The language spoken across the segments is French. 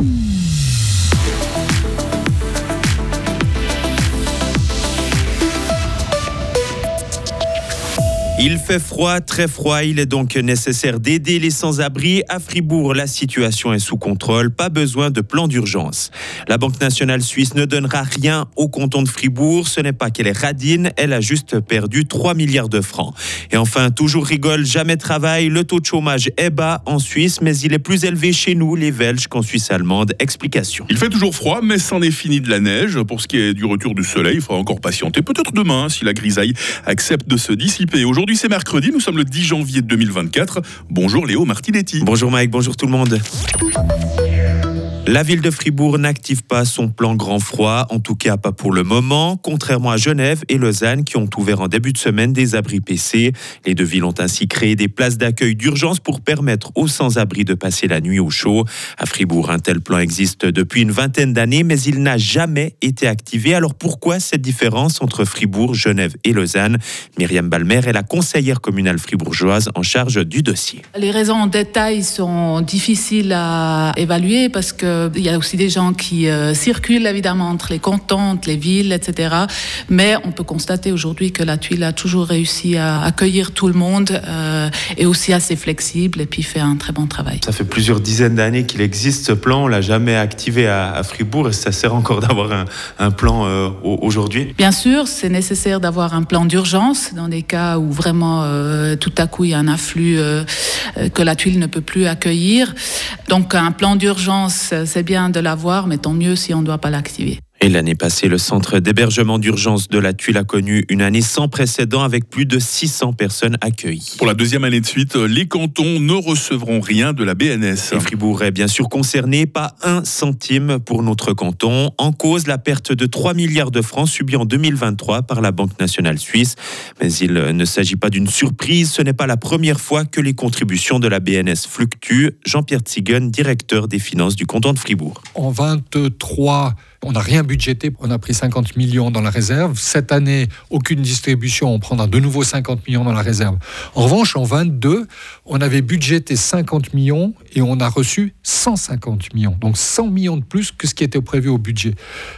Mm-hmm. Il fait froid, très froid. Il est donc nécessaire d'aider les sans-abri. À Fribourg, la situation est sous contrôle. Pas besoin de plan d'urgence. La Banque nationale suisse ne donnera rien au canton de Fribourg. Ce n'est pas qu'elle est radine, elle a juste perdu 3 milliards de francs. Et enfin, toujours rigole, jamais travail. Le taux de chômage est bas en Suisse, mais il est plus élevé chez nous, les Belges, qu'en Suisse allemande. Explication. Il fait toujours froid, mais c'en est fini de la neige. Pour ce qui est du retour du soleil, il faudra encore patienter. Peut-être demain, si la grisaille accepte de se dissiper. Aujourd'hui, Aujourd'hui, c'est mercredi, nous sommes le 10 janvier 2024. Bonjour Léo Martinetti. Bonjour Mike, bonjour tout le monde. La ville de Fribourg n'active pas son plan grand froid, en tout cas pas pour le moment, contrairement à Genève et Lausanne qui ont ouvert en début de semaine des abris PC. Les deux villes ont ainsi créé des places d'accueil d'urgence pour permettre aux sans-abri de passer la nuit au chaud. À Fribourg, un tel plan existe depuis une vingtaine d'années, mais il n'a jamais été activé. Alors pourquoi cette différence entre Fribourg, Genève et Lausanne? Myriam Balmer est la conseillère communale fribourgeoise en charge du dossier. Les raisons en détail sont difficiles à évaluer parce que il y a aussi des gens qui euh, circulent évidemment entre les cantons, les villes, etc. Mais on peut constater aujourd'hui que la tuile a toujours réussi à accueillir tout le monde euh, et aussi assez flexible et puis fait un très bon travail. Ça fait plusieurs dizaines d'années qu'il existe ce plan, on l'a jamais activé à, Fribourg et ça sert encore d'avoir un, plan euh, aujourd'hui Bien sûr, c'est nécessaire d'avoir un plan d'urgence dans des cas où vraiment tout à coup il y a un afflux que la tuile ne peut plus accueillir. Donc un plan d'urgence c'est bien de l'avoir, mais tant mieux si on ne doit pas l'activer. Et l'année passée, le centre d'hébergement d'urgence de la Tuile a connu une année sans précédent avec plus de 600 personnes accueillies. Pour la deuxième année de suite, les cantons ne recevront rien de la BNS. Et Fribourg est bien sûr concerné, pas un centime pour notre canton. En cause, la perte de 3 milliards de francs subie en 2023 par la Banque nationale suisse. Mais il ne s'agit pas d'une surprise, ce n'est pas la première fois que les contributions de la BNS fluctuent. Jean-Pierre Tsigun, directeur des finances du canton de Fribourg. En 23 on n'a rien budgété, on a pris 50 millions dans la réserve. Cette année, aucune distribution, on prendra de nouveau 50 millions dans la réserve. En revanche, en 22, on avait budgété 50 millions et on a reçu 150 millions. Donc 100 millions de plus que ce qui était prévu au budget.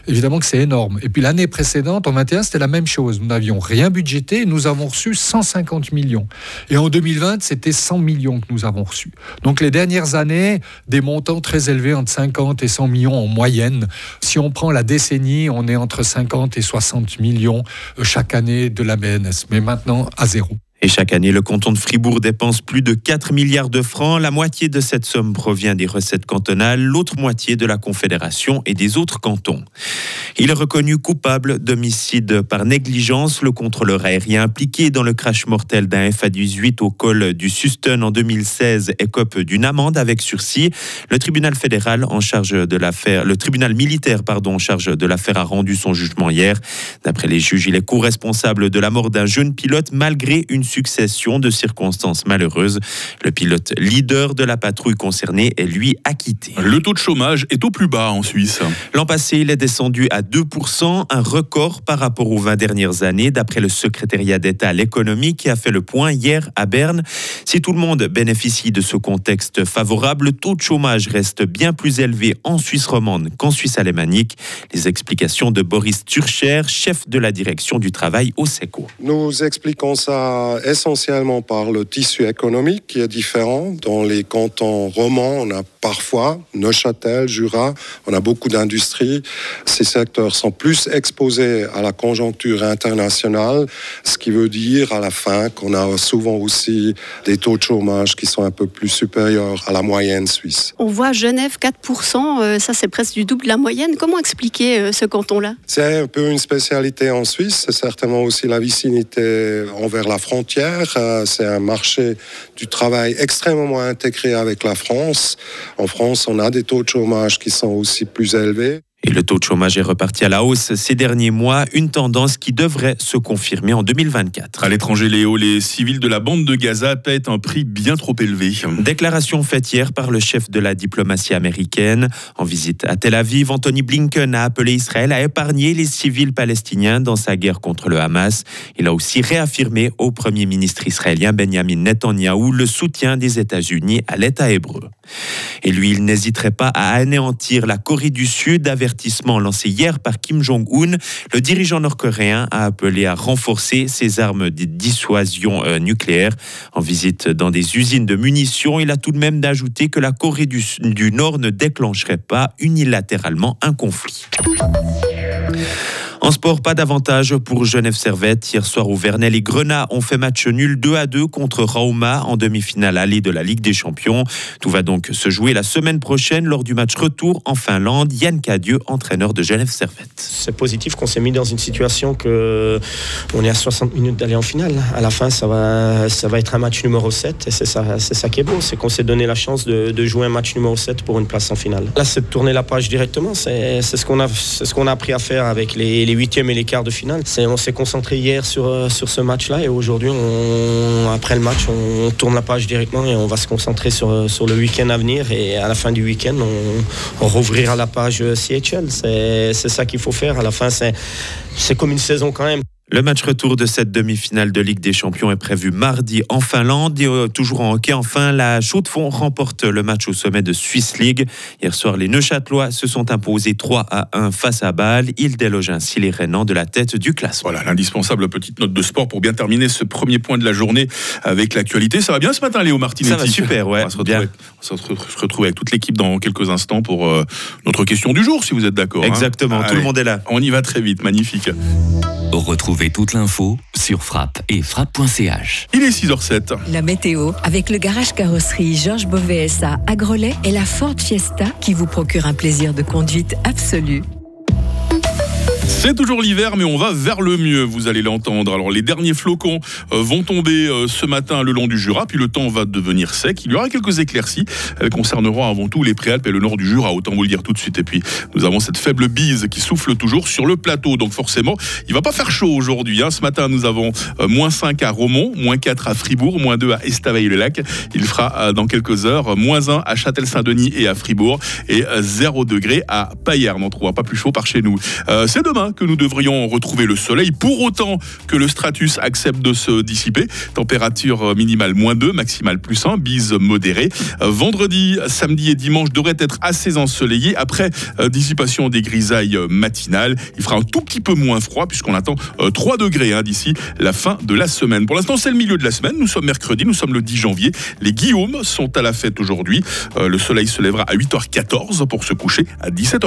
Évidemment que c'est énorme. Et puis l'année précédente, en 21, c'était la même chose. Nous n'avions rien budgété nous avons reçu 150 millions. Et en 2020, c'était 100 millions que nous avons reçus. Donc les dernières années, des montants très élevés entre 50 et 100 millions en moyenne. Si on prend la décennie, on est entre 50 et 60 millions euh, chaque année de la BNS, mais maintenant à zéro. Et chaque année, le canton de Fribourg dépense plus de 4 milliards de francs. La moitié de cette somme provient des recettes cantonales, l'autre moitié de la Confédération et des autres cantons. Il est reconnu coupable d'homicide par négligence. Le contrôleur aérien impliqué dans le crash mortel d'un FA-18 au col du Suston en 2016 écope d'une amende avec sursis. Le tribunal fédéral en charge de l'affaire, le tribunal militaire pardon en charge de l'affaire a rendu son jugement hier. D'après les juges, il est co-responsable de la mort d'un jeune pilote malgré une succession de circonstances malheureuses. Le pilote leader de la patrouille concernée est lui acquitté. Le taux de chômage est au plus bas en Suisse. L'an passé, il est descendu à 2%, un record par rapport aux 20 dernières années, d'après le secrétariat d'État à l'économie qui a fait le point hier à Berne. Si tout le monde bénéficie de ce contexte favorable, le taux de chômage reste bien plus élevé en Suisse romande qu'en Suisse alémanique. Les explications de Boris Turcher, chef de la direction du travail au SECO. Nous expliquons ça essentiellement par le tissu économique qui est différent. Dans les cantons romans, on a parfois Neuchâtel, Jura, on a beaucoup d'industries. Ces secteurs sont plus exposés à la conjoncture internationale, ce qui veut dire à la fin qu'on a souvent aussi des taux de chômage qui sont un peu plus supérieurs à la moyenne suisse. On voit Genève 4%, euh, ça c'est presque du double de la moyenne. Comment expliquer euh, ce canton-là? C'est un peu une spécialité en Suisse, c'est certainement aussi la vicinité envers la frontière euh, c'est un marché du travail extrêmement intégré avec la France. En France, on a des taux de chômage qui sont aussi plus élevés. Et le taux de chômage est reparti à la hausse ces derniers mois, une tendance qui devrait se confirmer en 2024. À l'étranger, Léo, les civils de la bande de Gaza paient un prix bien trop élevé. Déclaration faite hier par le chef de la diplomatie américaine. En visite à Tel Aviv, Anthony Blinken a appelé Israël à épargner les civils palestiniens dans sa guerre contre le Hamas. Il a aussi réaffirmé au premier ministre israélien Benjamin Netanyahou le soutien des États-Unis à l'État hébreu. Et lui, il n'hésiterait pas à anéantir la Corée du Sud, lancé hier par Kim Jong-un. Le dirigeant nord-coréen a appelé à renforcer ses armes de dissuasion euh, nucléaire. En visite dans des usines de munitions, il a tout de même d'ajouter que la Corée du Nord ne déclencherait pas unilatéralement un conflit. En sport, pas d'avantage pour Genève Servette. Hier soir, où et Grenat ont fait match nul 2 à 2 contre Rauma en demi-finale allée de la Ligue des Champions. Tout va donc se jouer la semaine prochaine lors du match retour en Finlande. Yann Cadieux, entraîneur de Genève Servette. C'est positif qu'on s'est mis dans une situation que on est à 60 minutes d'aller en finale. À la fin, ça va, ça va être un match numéro 7 et c'est ça, c'est ça qui est beau, c'est qu'on s'est donné la chance de, de, jouer un match numéro 7 pour une place en finale. Là, c'est de tourner la page directement. C'est ce qu'on a, c'est ce qu'on a appris à faire avec les les huitièmes et les quarts de finale. on s'est concentré hier sur, euh, sur ce match-là et aujourd'hui, après le match, on, tourne la page directement et on va se concentrer sur, euh, sur le week-end à venir et à la fin du week-end, on, rouvrira la page euh, CHL. C'est ça qu'il faut faire. À la fin, c'est comme une saison quand même. Le match retour de cette demi-finale de Ligue des Champions est prévu mardi en Finlande. Et, euh, toujours en hockey, enfin, la Chaux-de-Fonds remporte le match au sommet de Swiss League. Hier soir, les Neuchâtelois se sont imposés 3 à 1 face à Bâle. Ils délogent ainsi les Rénans de la tête du classement. Voilà, l'indispensable petite note de sport pour bien terminer ce premier point de la journée avec l'actualité. Ça va bien ce matin, Léo Martinetti Ça va super, ouais. On va se retrouver, se retrouver avec toute l'équipe dans quelques instants pour euh, notre question du jour, si vous êtes d'accord. hein. Exactement, tout Allez, le monde est là. On y va très vite, magnifique. Retrouvez toute l'info sur frappe et frappe.ch. Il est 6h07. La météo avec le garage carrosserie Georges Beauvais à Grelais et la Ford Fiesta qui vous procure un plaisir de conduite absolu. C'est toujours l'hiver, mais on va vers le mieux, vous allez l'entendre. Alors, les derniers flocons euh, vont tomber euh, ce matin le long du Jura, puis le temps va devenir sec. Il y aura quelques éclaircies. Elles concerneront avant tout les Préalpes et le nord du Jura, autant vous le dire tout de suite. Et puis, nous avons cette faible bise qui souffle toujours sur le plateau. Donc, forcément, il va pas faire chaud aujourd'hui. Hein. Ce matin, nous avons euh, moins 5 à Romont, moins 4 à Fribourg, moins 2 à Estavayer-le-Lac. Il fera dans quelques heures moins 1 à Châtel-Saint-Denis et à Fribourg et euh, 0 degré à Payerne. On trouvera pas plus chaud par chez nous. C'est demain que nous devrions retrouver le soleil, pour autant que le stratus accepte de se dissiper. Température minimale moins 2, maximale plus 1, bise modérée. Euh, Vendredi, samedi et dimanche devraient être assez ensoleillés. Après euh, dissipation des grisailles euh, matinales, il fera un tout petit peu moins froid puisqu'on attend euh, 3 degrés hein, d'ici la fin de la semaine. Pour l'instant, c'est le milieu de la semaine. Nous sommes mercredi, nous sommes le 10 janvier. Les Guillaumes sont à la fête aujourd'hui. Euh, le soleil se lèvera à 8h14 pour se coucher à 17h.